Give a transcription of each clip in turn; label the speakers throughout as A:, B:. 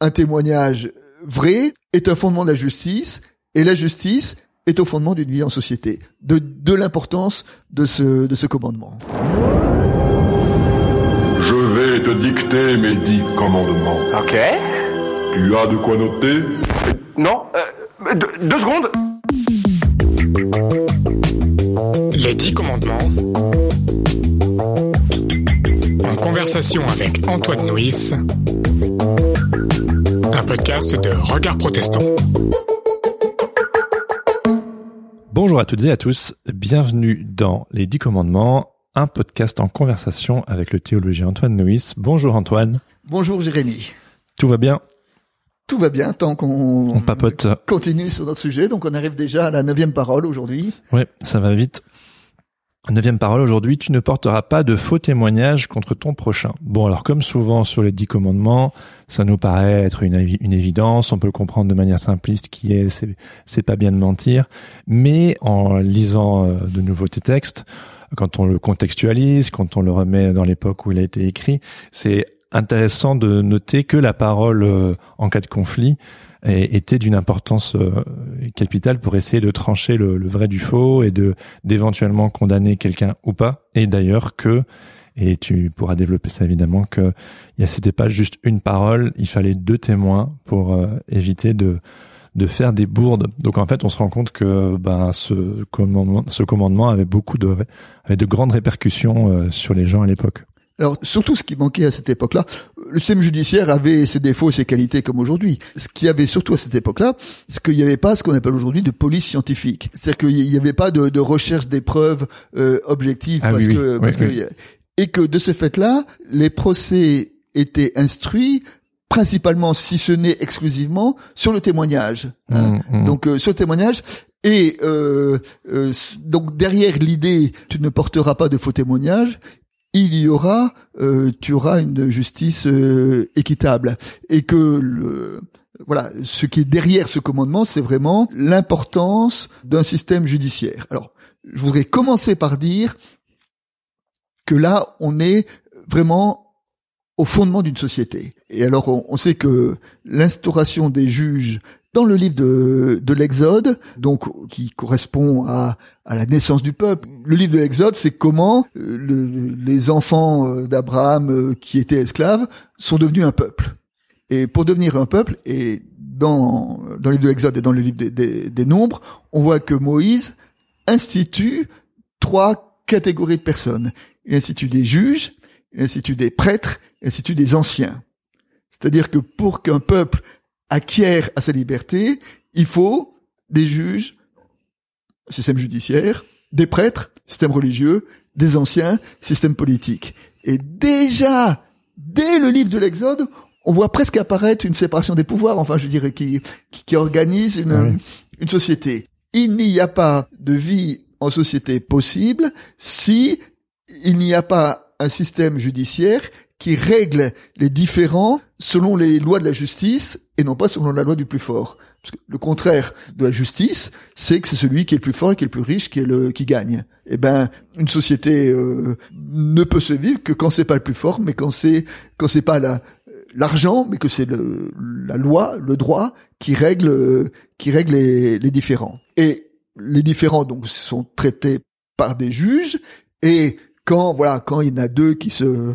A: un témoignage vrai est un fondement de la justice et la justice est au fondement d'une vie en société. De, de l'importance de ce, de ce commandement.
B: Je vais te dicter mes dix commandements.
C: Ok.
B: Tu as de quoi noter?
C: Non, euh, deux, deux secondes.
D: Les dix commandements. En conversation avec Antoine Nuis. Un podcast de Regard Protestant.
E: Bonjour à toutes et à tous, bienvenue dans Les Dix Commandements, un podcast en conversation avec le théologien Antoine Nuis. Bonjour Antoine,
A: Bonjour Jérémy.
E: tout va bien?
A: Tout va bien tant qu'on
E: On papote.
A: continue sur notre sujet. Donc on arrive déjà à la neuvième parole aujourd'hui.
E: Ouais, ça va vite. Neuvième parole aujourd'hui, tu ne porteras pas de faux témoignages contre ton prochain. Bon, alors comme souvent sur les dix commandements, ça nous paraît être une, évi- une évidence, on peut le comprendre de manière simpliste qui est c'est, c'est pas bien de mentir, mais en lisant euh, de nouveau tes textes, quand on le contextualise, quand on le remet dans l'époque où il a été écrit, c'est intéressant de noter que la parole euh, en cas de conflit était d'une importance euh, capitale pour essayer de trancher le, le vrai du faux et de d'éventuellement condamner quelqu'un ou pas. Et d'ailleurs que et tu pourras développer ça évidemment que c'était pas juste une parole, il fallait deux témoins pour euh, éviter de de faire des bourdes. Donc en fait, on se rend compte que ben ce commandement ce commandement avait beaucoup de avait de grandes répercussions euh, sur les gens à l'époque.
A: Alors surtout ce qui manquait à cette époque-là, le système judiciaire avait ses défauts et ses qualités comme aujourd'hui. Ce qu'il y avait surtout à cette époque-là, c'est qu'il n'y avait pas ce qu'on appelle aujourd'hui de police scientifique. C'est-à-dire qu'il n'y avait pas de, de recherche des preuves euh, objectives
E: Ah
A: parce
E: oui,
A: que,
E: oui,
A: parce
E: oui,
A: que et que de ce fait-là, les procès étaient instruits principalement, si ce n'est exclusivement, sur le témoignage. hein.
E: Mm, mm.
A: Donc euh, sur le témoignage. Et euh, euh, donc derrière l'idée, tu ne porteras pas de faux témoignages, il y aura, euh, tu auras une justice euh, équitable, et que le, voilà, ce qui est derrière ce commandement, c'est vraiment l'importance d'un système judiciaire. Alors, je voudrais commencer par dire que là, on est vraiment au fondement d'une société. Et alors, on, on sait que l'instauration des juges dans le livre de, de l'Exode, donc qui correspond à, la naissance du peuple. Le livre de l'Exode, c'est comment euh, le- les enfants euh, d'Abraham euh, qui étaient esclaves sont devenus un peuple. Et pour devenir un peuple, et dans, le livre de l'Exode et dans le livre des Nombres, on voit que Moïse institue trois catégories de personnes. Il institue des juges, il institue des prêtres, il institue des anciens. C'est-à-dire que pour qu'un peuple acquiert à sa liberté, il faut des juges, système judiciaire, des prêtres, système religieux, des anciens, système politique. Et déjà, dès le livre de l'Exode, on voit presque apparaître une séparation des pouvoirs, enfin je dirais, qui, qui, qui organise une,
E: Ah oui.
A: une société. Il n'y a pas de vie en société possible si il n'y a pas un système judiciaire qui règle les différends selon les lois de la justice et non pas selon la loi du plus fort. Parce que le contraire de la justice, c'est que c'est celui qui est le plus fort et qui est le plus riche qui est le qui gagne. Eh ben, une société euh, ne peut se vivre que quand c'est pas le plus fort, mais quand c'est quand c'est pas la l'argent, mais que c'est la loi, le droit qui règle qui règle les, les différends. Et les différends donc sont traités par des juges et quand voilà quand il y en a deux qui se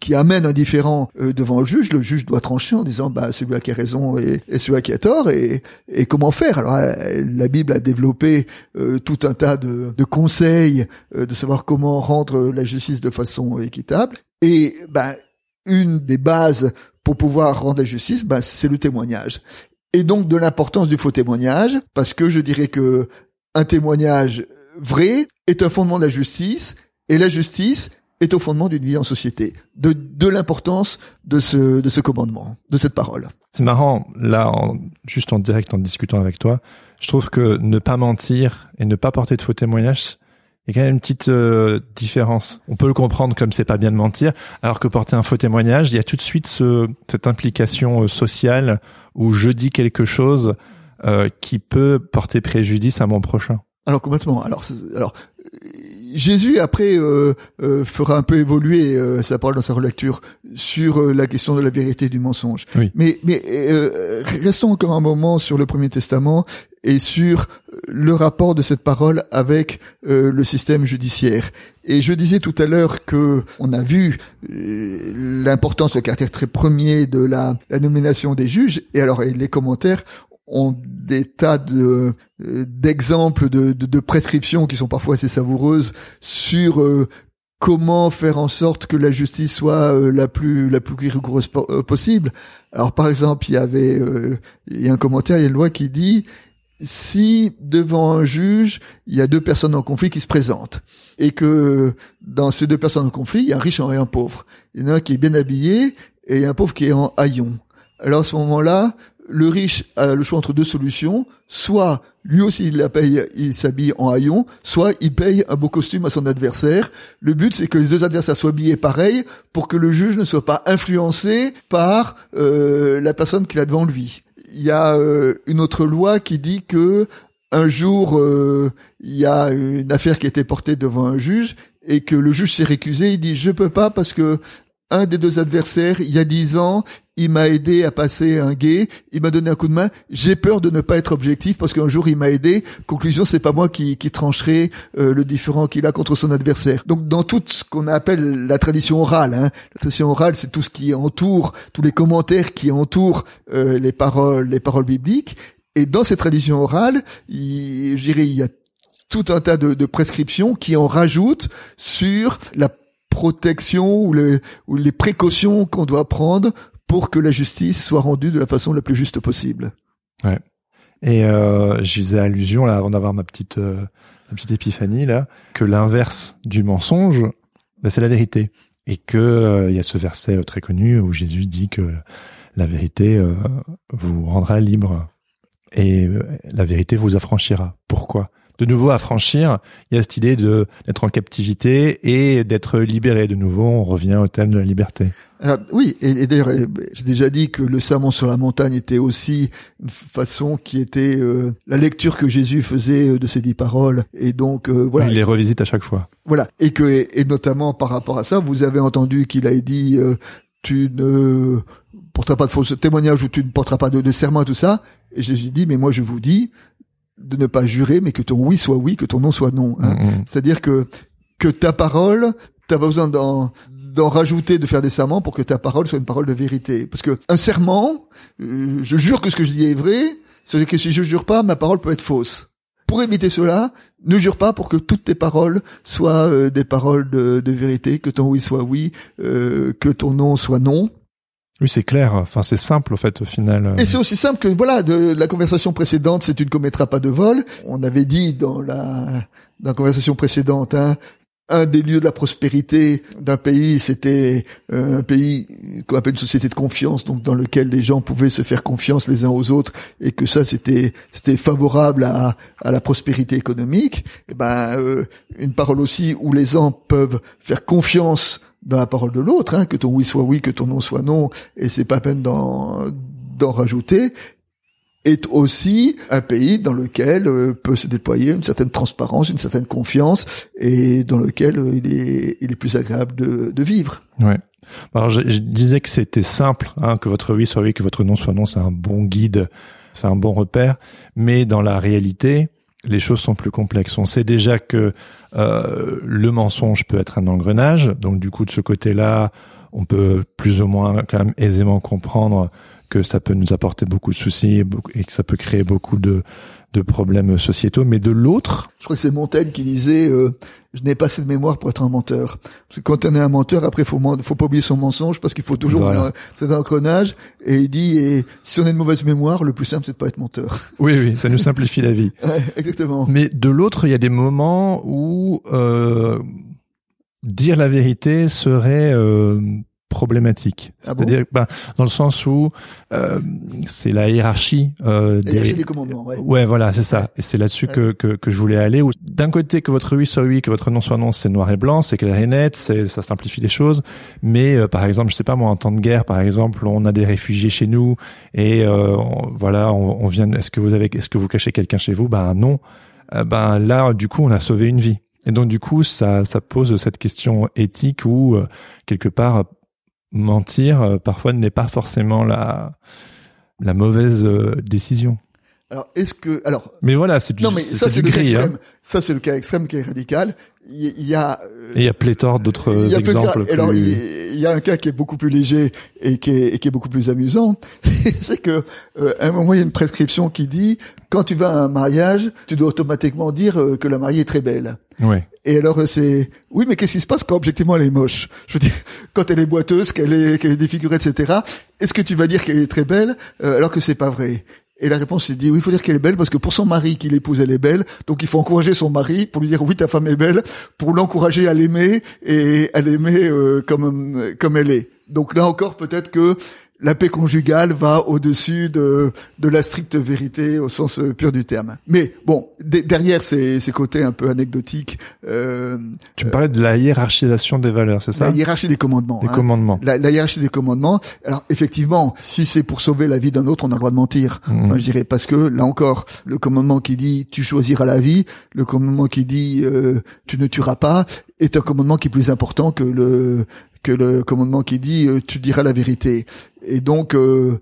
A: qui amènent un différend euh, devant le juge, le juge doit trancher en disant bah celui qui a raison et, et celui qui a tort et, et comment faire? Alors euh, la Bible a développé euh, tout un tas de, de conseils euh, de savoir comment rendre la justice de façon équitable et bah une des bases pour pouvoir rendre la justice, bah, c'est le témoignage. Et donc de l'importance du faux témoignage, parce que je dirais que un témoignage vrai est un fondement de la justice, et la justice est au fondement d'une vie en société. De, de l'importance de ce, de ce commandement, de cette parole.
E: C'est marrant, là, en- juste en direct, en discutant avec toi, je trouve que ne pas mentir et ne pas porter de faux témoignages, il y a quand même une petite euh, différence. On peut le comprendre comme c'est pas bien de mentir, alors que porter un faux témoignage, il y a tout de suite ce, cette implication euh, sociale où je dis quelque chose euh, qui peut porter préjudice à mon prochain.
A: Alors complètement. Alors, alors, Jésus après euh, euh, fera un peu évoluer euh, sa parole dans sa relecture sur euh, la question de la vérité et du mensonge.
E: Oui.
A: Mais mais euh, restons encore un moment sur le Premier Testament et sur le rapport de cette parole avec euh, le système judiciaire. Et je disais tout à l'heure que on a vu l'importance, le caractère très premier de la, la nomination des juges. Et alors et les commentaires ont des tas de euh, d'exemples de, de, de prescriptions qui sont parfois assez savoureuses sur euh, comment faire en sorte que la justice soit euh, la plus la plus rigoureuse euh, possible. Alors par exemple, il y avait euh, il y a un commentaire, il y a une loi qui dit si devant un juge, il y a deux personnes en conflit qui se présentent et que dans ces deux personnes en conflit, il y a un riche et un pauvre. Il y en a un qui est bien habillé et un pauvre qui est en haillon. Alors à ce moment-là, le riche a le choix entre deux solutions. Soit lui aussi il la paye, il s'habille en haillon, soit il paye un beau costume à son adversaire. Le but c'est que les deux adversaires soient habillés pareil pour que le juge ne soit pas influencé par euh, la personne qu'il a devant lui. Il y a euh, une autre loi qui dit que un jour euh, il y a une affaire qui a été portée devant un juge et que le juge s'est récusé. Il dit je peux pas parce que un des deux adversaires, il y a dix ans, il m'a aidé à passer un guet, il m'a donné un coup de main. J'ai peur de ne pas être objectif parce qu'un jour il m'a aidé. Conclusion, c'est pas moi qui, qui trancherai euh, le différent qu'il a contre son adversaire. Donc dans tout ce qu'on appelle la tradition orale, hein, la tradition orale, c'est tout ce qui entoure, tous les commentaires qui entourent euh, les paroles, les paroles bibliques. Et dans cette tradition orale, je dirais, il y a tout un tas de, de prescriptions qui en rajoutent sur la protection ou les, précautions qu'on doit prendre pour que la justice soit rendue de la façon la plus juste possible.
E: Et euh, je faisais allusion là avant d'avoir ma petite euh, ma petite épiphanie là que l'inverse du mensonge, bah, c'est la vérité. Et que euh, il y a ce verset euh, très connu où Jésus dit que la vérité euh, vous rendra libre et la vérité vous affranchira. Pourquoi? De nouveau affranchir, il y a cette idée de d'être en captivité et d'être libéré. De nouveau, on revient au thème de la liberté.
A: Alors, oui, et, et d'ailleurs, euh, j'ai déjà dit que le sermon sur la montagne était aussi une façon qui était euh, la lecture que Jésus faisait euh, de ces dix paroles. Et donc, euh, voilà.
E: Il les revisite à chaque fois.
A: Voilà. Et que, et, et notamment par rapport à ça, vous avez entendu qu'il a dit, euh, tu ne porteras pas de faux témoignages ou tu ne porteras pas de, de serment, tout ça. Et Jésus dit, mais moi je vous dis de ne pas jurer, mais que ton oui soit oui, que ton non soit non. hein.
E: Mhm.
A: C'est-à-dire que que ta parole, t'as pas besoin d'en d'en rajouter, de faire des serments pour que ta parole soit une parole de vérité. Parce que un serment, euh, je jure que ce que je dis est vrai, c'est que si je jure pas, ma parole peut être fausse. Pour éviter cela, ne jure pas pour que toutes tes paroles soient euh, des paroles de, de vérité, que ton oui soit oui, euh, que ton non soit non.
E: Oui, c'est clair. Enfin, c'est simple au fait au final.
A: Et c'est aussi simple que voilà, de la conversation précédente, c'est tu ne commettras pas de vol. On avait dit dans la dans la conversation précédente, hein, un des lieux de la prospérité d'un pays, c'était euh, un pays qu'on appelle une société de confiance, donc dans lequel les gens pouvaient se faire confiance les uns aux autres, et que ça c'était c'était favorable à, à la prospérité économique. Et ben euh, une parole aussi où les gens peuvent faire confiance dans la parole de l'autre, hein, que ton oui soit oui, que ton non soit non, et c'est pas peine d'en d'en rajouter est aussi un pays dans lequel euh, peut se déployer une certaine transparence, une certaine confiance, et dans lequel euh, il est il est plus agréable de, de vivre.
E: Ouais. Alors je, je disais que c'était simple, hein, que votre oui soit oui, que votre non soit non, c'est un bon guide, c'est un bon repère. Mais dans la réalité, les choses sont plus complexes. On sait déjà que euh, le mensonge peut être un engrenage, donc du coup de ce côté-là, on peut plus ou moins quand même aisément comprendre que ça peut nous apporter beaucoup de soucis et que ça peut créer beaucoup de, de problèmes sociétaux. Mais de l'autre,
A: Je crois que c'est Montaigne qui disait euh, je n'ai pas assez de mémoire pour être un menteur. Parce que quand on est un menteur, après faut faut pas oublier son mensonge parce qu'il faut toujours
E: Voilà.
A: un- cet engrenage. Et il dit et si on a une mauvaise mémoire, le plus simple c'est de pas être menteur.
E: oui, oui, ça nous simplifie la vie.
A: Ouais, exactement.
E: Mais de l'autre, il y a des moments où euh, dire la vérité serait euh, problématique.
A: Ah
E: C'est-à-dire, ben, dans le sens où euh, c'est la hiérarchie. Euh,
A: les commandements. Ouais.
E: Ouais, voilà, c'est ça. Et c'est là-dessus que, que, que je voulais aller. Où D'un côté, que votre oui soit oui, que votre non soit non, c'est noir et blanc, c'est clair et net, c'est ça simplifie les choses. Mais euh, par exemple, je sais pas moi, en temps de guerre, par exemple, on a des réfugiés chez nous et euh, on- voilà, on, on vient. Est-ce que vous avez, est-ce que vous cachez quelqu'un chez vous? Ben non. Euh, ben là, du coup, on a sauvé une vie. Et donc du coup, ça, ça pose cette question éthique où euh, quelque part mentir euh, parfois n'est pas forcément la la mauvaise euh, décision.
A: Alors, est-ce que, alors.
E: Mais voilà, c'est du,
A: non, mais ça, c'est le cas
E: gris, hein.
A: extrême. Ça, c'est le cas extrême qui est radical. Il y, a, euh,
E: il y a pléthore d'autres
A: cas.
E: exemples.
A: Alors,
E: plus-
A: il il y a un cas qui est beaucoup plus léger et qui est, et qui est beaucoup plus amusant. c'est que, euh, à un moment, il y a une prescription qui dit, quand tu vas à un mariage, tu dois automatiquement dire euh, que la mariée est très belle.
E: Ouais.
A: Et alors euh, c'est oui, mais qu'est-ce qui se passe quand objectivement elle est moche? Je veux dire, quand elle est boiteuse, qu'elle est qu'elle est défigurée, etc. Est-ce que tu vas dire qu'elle est très belle euh, alors que c'est pas vrai? Et la réponse c'est dit oui, il faut dire qu'elle est belle parce que pour son mari qui l'épouse, elle est belle. Donc il faut encourager son mari pour lui dire oui, ta femme est belle, pour l'encourager à l'aimer et à l'aimer euh, comme comme elle est. Donc là encore, peut-être que la paix conjugale va au-dessus de, de la stricte vérité au sens euh, pur du terme. Mais bon, de- derrière ces, ces côtés un peu anecdotiques, euh,
E: Tu me parlais de la hiérarchisation des valeurs, c'est ça?
A: La hiérarchie des commandements.
E: Des
A: hein.
E: commandements.
A: La, la hiérarchie des commandements. Alors effectivement, si c'est pour sauver la vie d'un autre, on a le droit de mentir. Enfin, je dirais parce que là encore, le commandement qui dit tu choisiras la vie, le commandement qui dit euh, tu ne tueras pas, est un commandement qui est plus important que le que le commandement qui dit euh, tu diras la vérité. Et donc euh,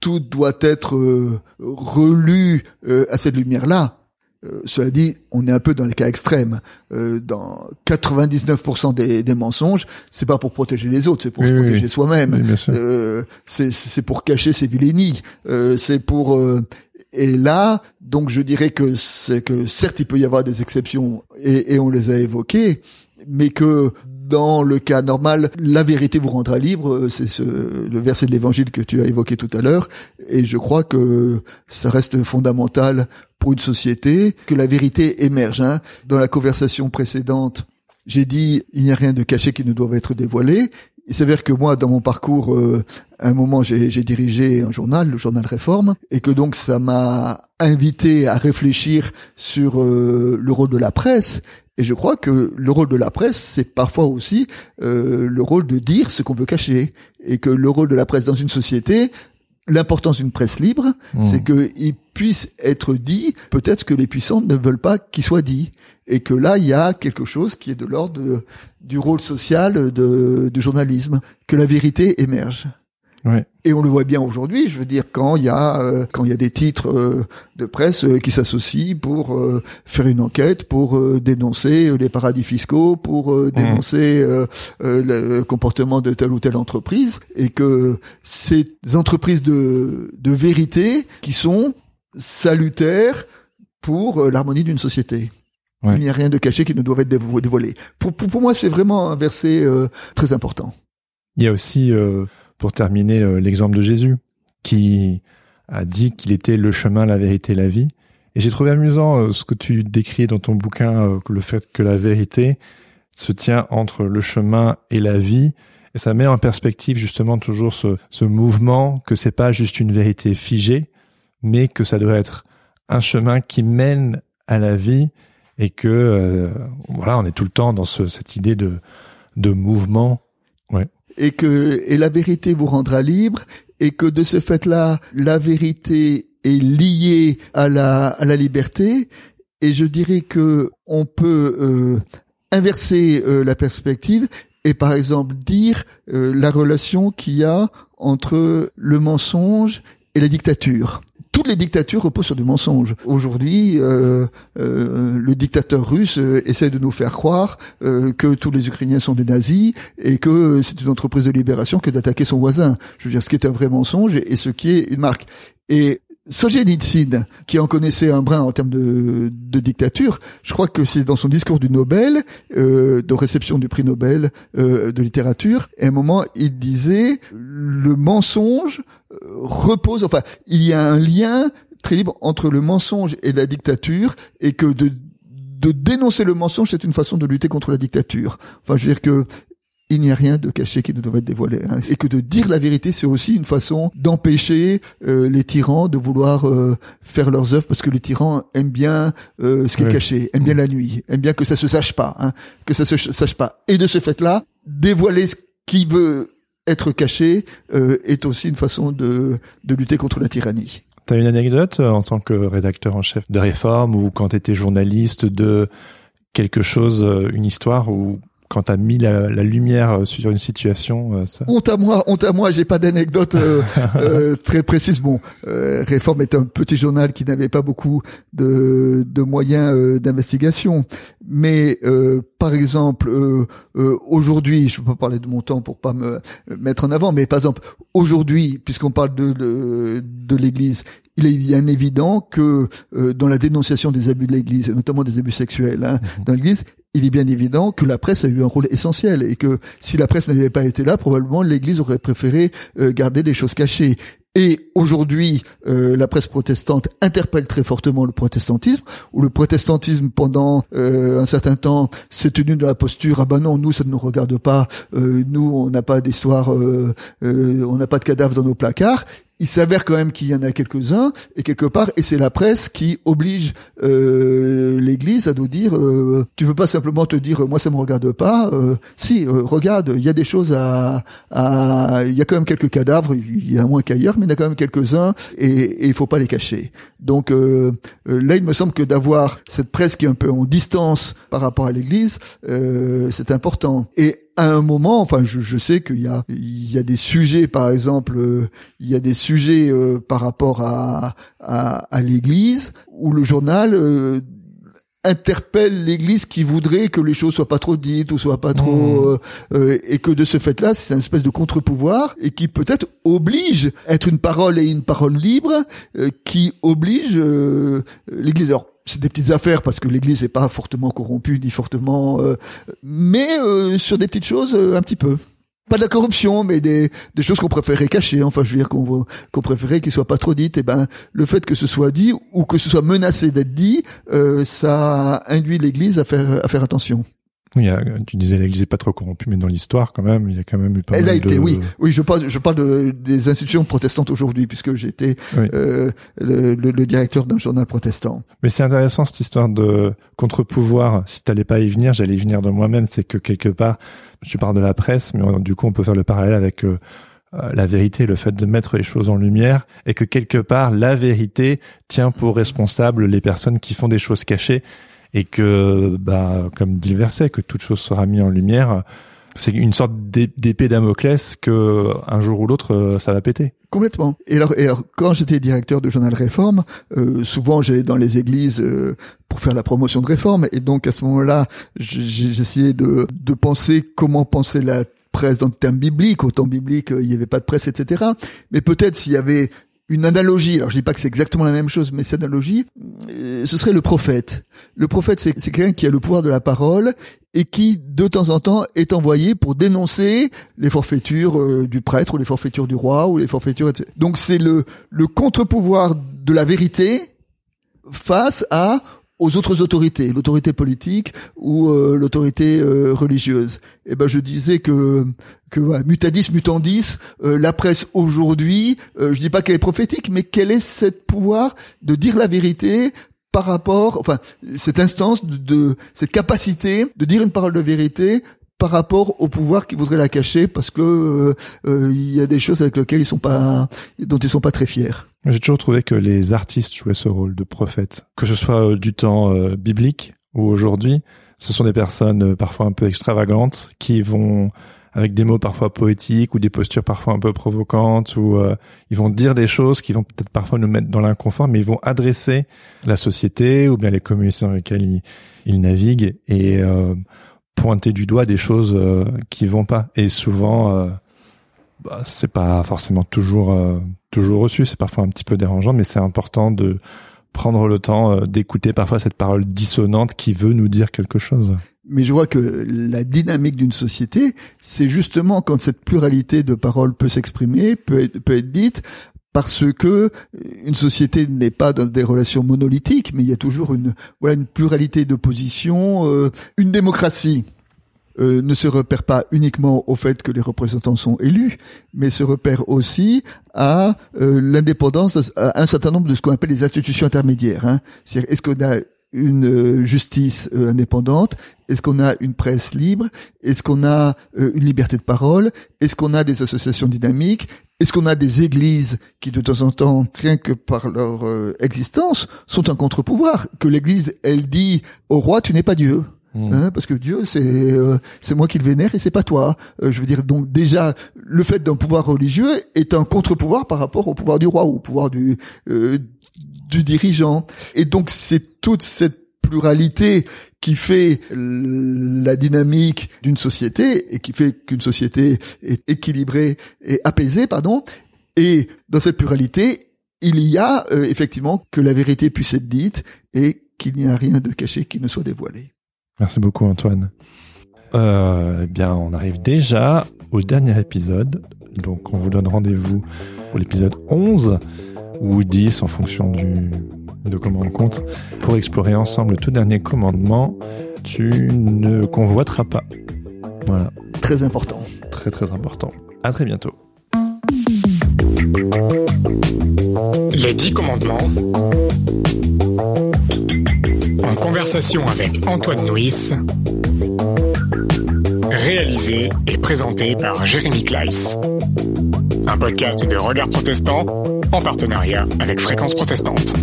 A: tout doit être euh, relu euh, à cette lumière-là. Euh, cela dit, on est un peu dans les cas extrêmes. Euh, dans 99% des, des mensonges, c'est pas pour protéger les autres, c'est pour
E: Oui,
A: se
E: oui,
A: protéger
E: oui.
A: soi-même. Euh, c'est c'est pour cacher ses vilainies. Euh, c'est pour euh, et là, donc je dirais que c'est que certes il peut y avoir des exceptions et, et on les a évoquées, mais que dans le cas normal, la vérité vous rendra libre. Euh, C'est ce, le verset de l'Évangile que tu as évoqué tout à l'heure, et je crois que ça reste fondamental pour une société que la vérité émerge. hein. Dans la conversation précédente, j'ai dit il n'y a rien de caché qui ne doit être dévoilé. Il s'avère que moi, dans mon parcours, euh, à un moment, j'ai dirigé un journal, le journal Réforme, et que donc ça m'a invité à réfléchir sur euh, le rôle de la presse. Et je crois que le rôle de la presse, c'est parfois aussi euh, le rôle de dire ce qu'on veut cacher, et que le rôle de la presse dans une société, l'importance d'une presse libre,
E: Mmh.
A: c'est qu'il puisse être dit peut-être que les puissants ne veulent pas qu'il soit dit, et que là, il y a quelque chose qui est de l'ordre du rôle social de, du journalisme, que la vérité émerge.
E: Ouais.
A: Et on le voit bien aujourd'hui, je veux dire quand il y a euh, quand il y a des titres euh, de presse euh, qui s'associent pour faire une enquête, pour dénoncer les paradis fiscaux, pour euh, dénoncer le comportement de telle ou telle entreprise, et que ces entreprises de de vérité qui sont salutaires pour l'harmonie d'une société.
E: Ouais.
A: Il n'y a rien de caché qui ne doit être dévo- dévoilé. Pour, pour, pour moi, c'est vraiment un verset très important.
E: Il y a aussi, pour terminer, euh, l'exemple de Jésus, qui a dit qu'il était le chemin, la vérité, la vie. Et j'ai trouvé amusant euh, ce que tu décris dans ton bouquin, euh, le fait que la vérité se tient entre le chemin et la vie. Et ça met en perspective justement toujours ce, ce mouvement, que c'est pas juste une vérité figée, mais que ça doit être un chemin qui mène à la vie et que voilà, on est tout le temps dans ce, cette idée de, de mouvement.
A: Et que et la vérité vous rendra libre et que de ce fait-là la vérité est liée à la à la liberté et je dirais que on peut euh, inverser euh, la perspective et par exemple dire euh, la relation qu'il y a entre le mensonge et la dictature. Toutes les dictatures reposent sur du mensonge. Aujourd'hui, euh, euh, le dictateur russe euh, essaie de nous faire croire que tous les Ukrainiens sont des nazis et que c'est une entreprise de libération que d'attaquer son voisin. Je veux dire, ce qui est un vrai mensonge et ce qui est une marque. Solzhenitsyn, qui en connaissait un brin en termes de, de dictature, je crois que c'est dans son discours du Nobel, euh, de réception du prix Nobel euh, de littérature, à un moment, il disait le mensonge euh, repose, enfin, il y a un lien très libre entre le mensonge et la dictature, et que de de dénoncer le mensonge, c'est une façon de lutter contre la dictature. Enfin, je veux dire que il n'y a rien de caché qui ne doit être dévoilé. hein. Et que de dire la vérité, c'est aussi une façon d'empêcher euh, les tyrans de vouloir euh, faire leurs œuvres, parce que les tyrans aiment bien euh, ce qui est caché, aiment bien la nuit, aiment bien que ça se sache pas, hein, que ça se ch- sache pas. Et de ce fait-là, dévoiler ce qui veut être caché euh, est aussi une façon de, de lutter contre la tyrannie.
E: T'as une anecdote euh, en tant que rédacteur en chef de Réforme ou quand t'étais journaliste de quelque chose, euh, une histoire où quand t'as mis la, la lumière euh, sur une situation, euh, ça...
A: Honte à moi, honte à moi, j'ai pas d'anecdote euh, euh, très précise. Bon, euh, Réforme est un petit journal qui n'avait pas beaucoup de, de moyens euh, d'investigation, mais euh, par exemple, euh, euh, aujourd'hui, je peux pas parler de mon temps pour pas me mettre en avant, mais par exemple, aujourd'hui, puisqu'on parle de, de, de l'Église, il est bien évident que euh, dans la dénonciation des abus de l'Église, et notamment des abus sexuels hein, dans l'Église, il est bien évident que la presse a eu un rôle essentiel et que si la presse n'avait pas été là, probablement l'Église aurait préféré euh, garder les choses cachées. Et aujourd'hui, euh, la presse protestante interpelle très fortement le protestantisme, où le protestantisme, pendant euh, un certain temps, s'est tenu dans la posture ah ben non, nous ça ne nous regarde pas, euh, nous on n'a pas d'histoire, euh, euh, on n'a pas de cadavres dans nos placards. Il s'avère quand même qu'il y en a quelques-uns et quelque part, et c'est la presse qui oblige l'Église à nous dire, euh, tu peux pas simplement te dire moi ça me regarde pas. Euh, si, euh, regarde, il y a des choses à, à, il y a quand même quelques cadavres, il y a moins qu'ailleurs, mais il y en a quand même quelques-uns et, et il faut pas les cacher. Donc euh, euh, là, il me semble que d'avoir cette presse qui est un peu en distance par rapport à l'Église, euh, c'est important. Et à un moment, enfin, je, je sais qu'il y a, il y a des sujets, par exemple, euh, il y a des sujets euh, par rapport à, à, à l'Église où le journal euh, interpelle l'Église qui voudrait que les choses soient pas trop dites ou soient pas trop euh, euh, et que de ce fait-là, c'est une espèce de contre-pouvoir et qui peut-être oblige à être une parole et une parole libre euh, qui oblige euh, l'Église. Alors, c'est des petites affaires parce que l'Église n'est pas fortement corrompue ni fortement, euh, mais euh, sur des petites choses euh, un petit peu. Pas de la corruption, mais des, choses qu'on préférait cacher. Enfin, je veux dire qu'on qu'on préférait qu'ils soient pas trop dites. Et ben, le fait que ce soit dit ou que ce soit menacé d'être dit, euh, ça induit l'Église à faire à faire attention.
E: Oui, tu disais l'Église est pas trop corrompue, mais dans l'histoire quand même, il y a quand même eu pas
A: Elle a été,
E: de...
A: oui, oui. Je parle, je parle de, des institutions protestantes aujourd'hui, puisque j'étais
E: Oui.
A: euh, le, le- le directeur d'un journal protestant.
E: Mais c'est intéressant cette histoire de contre-pouvoir. Si t'allais pas y venir, j'allais y venir de moi-même. C'est que quelque part, tu parles de la presse, mais on- du coup, on peut faire le parallèle avec euh, euh, la vérité, le fait de mettre les choses en lumière, et que quelque part, la vérité tient pour responsable les personnes qui font des choses cachées, et que, bah, comme dit le verset, que toute chose sera mise en lumière. C'est une sorte d'é- d'épée Damoclès que un jour ou l'autre, euh, ça va péter.
A: Complètement. Et alors, et alors quand j'étais directeur de journal Réforme, euh, souvent j'allais dans les églises euh, pour faire la promotion de Réforme, et donc à ce moment-là, j'essayais de, de penser comment penser la presse dans le terme biblique. Au temps biblique, euh, il n'y avait pas de presse, etc. Mais peut-être s'il y avait une analogie, alors je dis pas que c'est exactement la même chose, mais cette analogie, euh, ce serait le prophète. Le prophète, c'est quelqu'un qui a le pouvoir de la parole et qui, de temps en temps, est envoyé pour dénoncer les forfaitures euh, du prêtre ou les forfaitures du roi ou les forfaitures, etc. Donc c'est le, le contre-pouvoir de la vérité face à aux autres autorités, l'autorité politique ou euh, l'autorité euh, religieuse. Et ben je disais que que voilà, mutadis mutandis, euh, la presse aujourd'hui, euh, je dis pas qu'elle est prophétique, mais quel est ce pouvoir de dire la vérité par rapport, enfin cette instance de, de cette capacité de dire une parole de vérité par rapport au pouvoir qui voudrait la cacher parce que euh, euh, il y a des choses avec lesquelles ils sont pas dont ils sont pas très fiers.
E: J'ai toujours trouvé que les artistes jouaient ce rôle de prophète, que ce soit euh, du temps euh, biblique ou aujourd'hui. Ce sont des personnes euh, parfois un peu extravagantes qui vont avec des mots parfois poétiques ou des postures parfois un peu provocantes ou euh, ils vont dire des choses qui vont peut-être parfois nous mettre dans l'inconfort, mais ils vont adresser la société ou bien les communautés dans lesquelles ils, ils naviguent et euh, pointer du doigt des choses euh, qui vont pas. Et souvent, euh, bah, c'est pas forcément toujours euh, toujours reçu, c'est parfois un petit peu dérangeant, mais c'est important de prendre le temps d'écouter parfois cette parole dissonante qui veut nous dire quelque chose.
A: Mais je vois que la dynamique d'une société, c'est justement quand cette pluralité de paroles peut s'exprimer, peut être, peut être dite, parce que une société n'est pas dans des relations monolithiques, mais il y a toujours une voilà une pluralité de positions, euh, une démocratie. euh, ne se repère pas uniquement au fait que les représentants sont élus, mais se repère aussi à euh, l'indépendance, à un certain nombre de ce qu'on appelle les institutions intermédiaires. Hein. C'est-à-dire, est-ce qu'on a une euh, justice euh, indépendante? Est-ce qu'on a une presse libre? Est-ce qu'on a euh, une liberté de parole? Est-ce qu'on a des associations dynamiques? Est-ce qu'on a des églises qui, de temps en temps, rien que par leur euh, existence, sont un contre-pouvoir? Que l'Église, elle dit au roi, tu n'es pas Dieu.
E: Mm.
A: Hein, parce que Dieu, c'est euh, c'est moi qui le vénère et c'est pas toi. Euh, je veux dire, donc déjà, le fait d'un pouvoir religieux est un contre-pouvoir par rapport au pouvoir du roi ou au pouvoir du euh, du dirigeant. Et donc c'est toute cette pluralité qui fait la dynamique d'une société et qui fait qu'une société est équilibrée et apaisée, pardon. Et dans cette pluralité, il y a euh, effectivement que la vérité puisse être dite et qu'il n'y a rien de caché qui ne soit dévoilé.
E: Merci beaucoup Antoine. Euh, eh bien, on arrive déjà au dernier épisode. Donc, on vous donne rendez-vous pour l'épisode 11 ou 10 en fonction du, de comment on compte pour explorer ensemble le tout dernier commandement. Tu ne convoiteras pas. Voilà,
A: Très important.
E: très très important. À très bientôt.
D: Les dix commandements. En conversation avec Antoine Nuis. Réalisé et présenté par Jérémy Kleiss. Un podcast de Regard Protestant en partenariat avec Fréquence Protestante.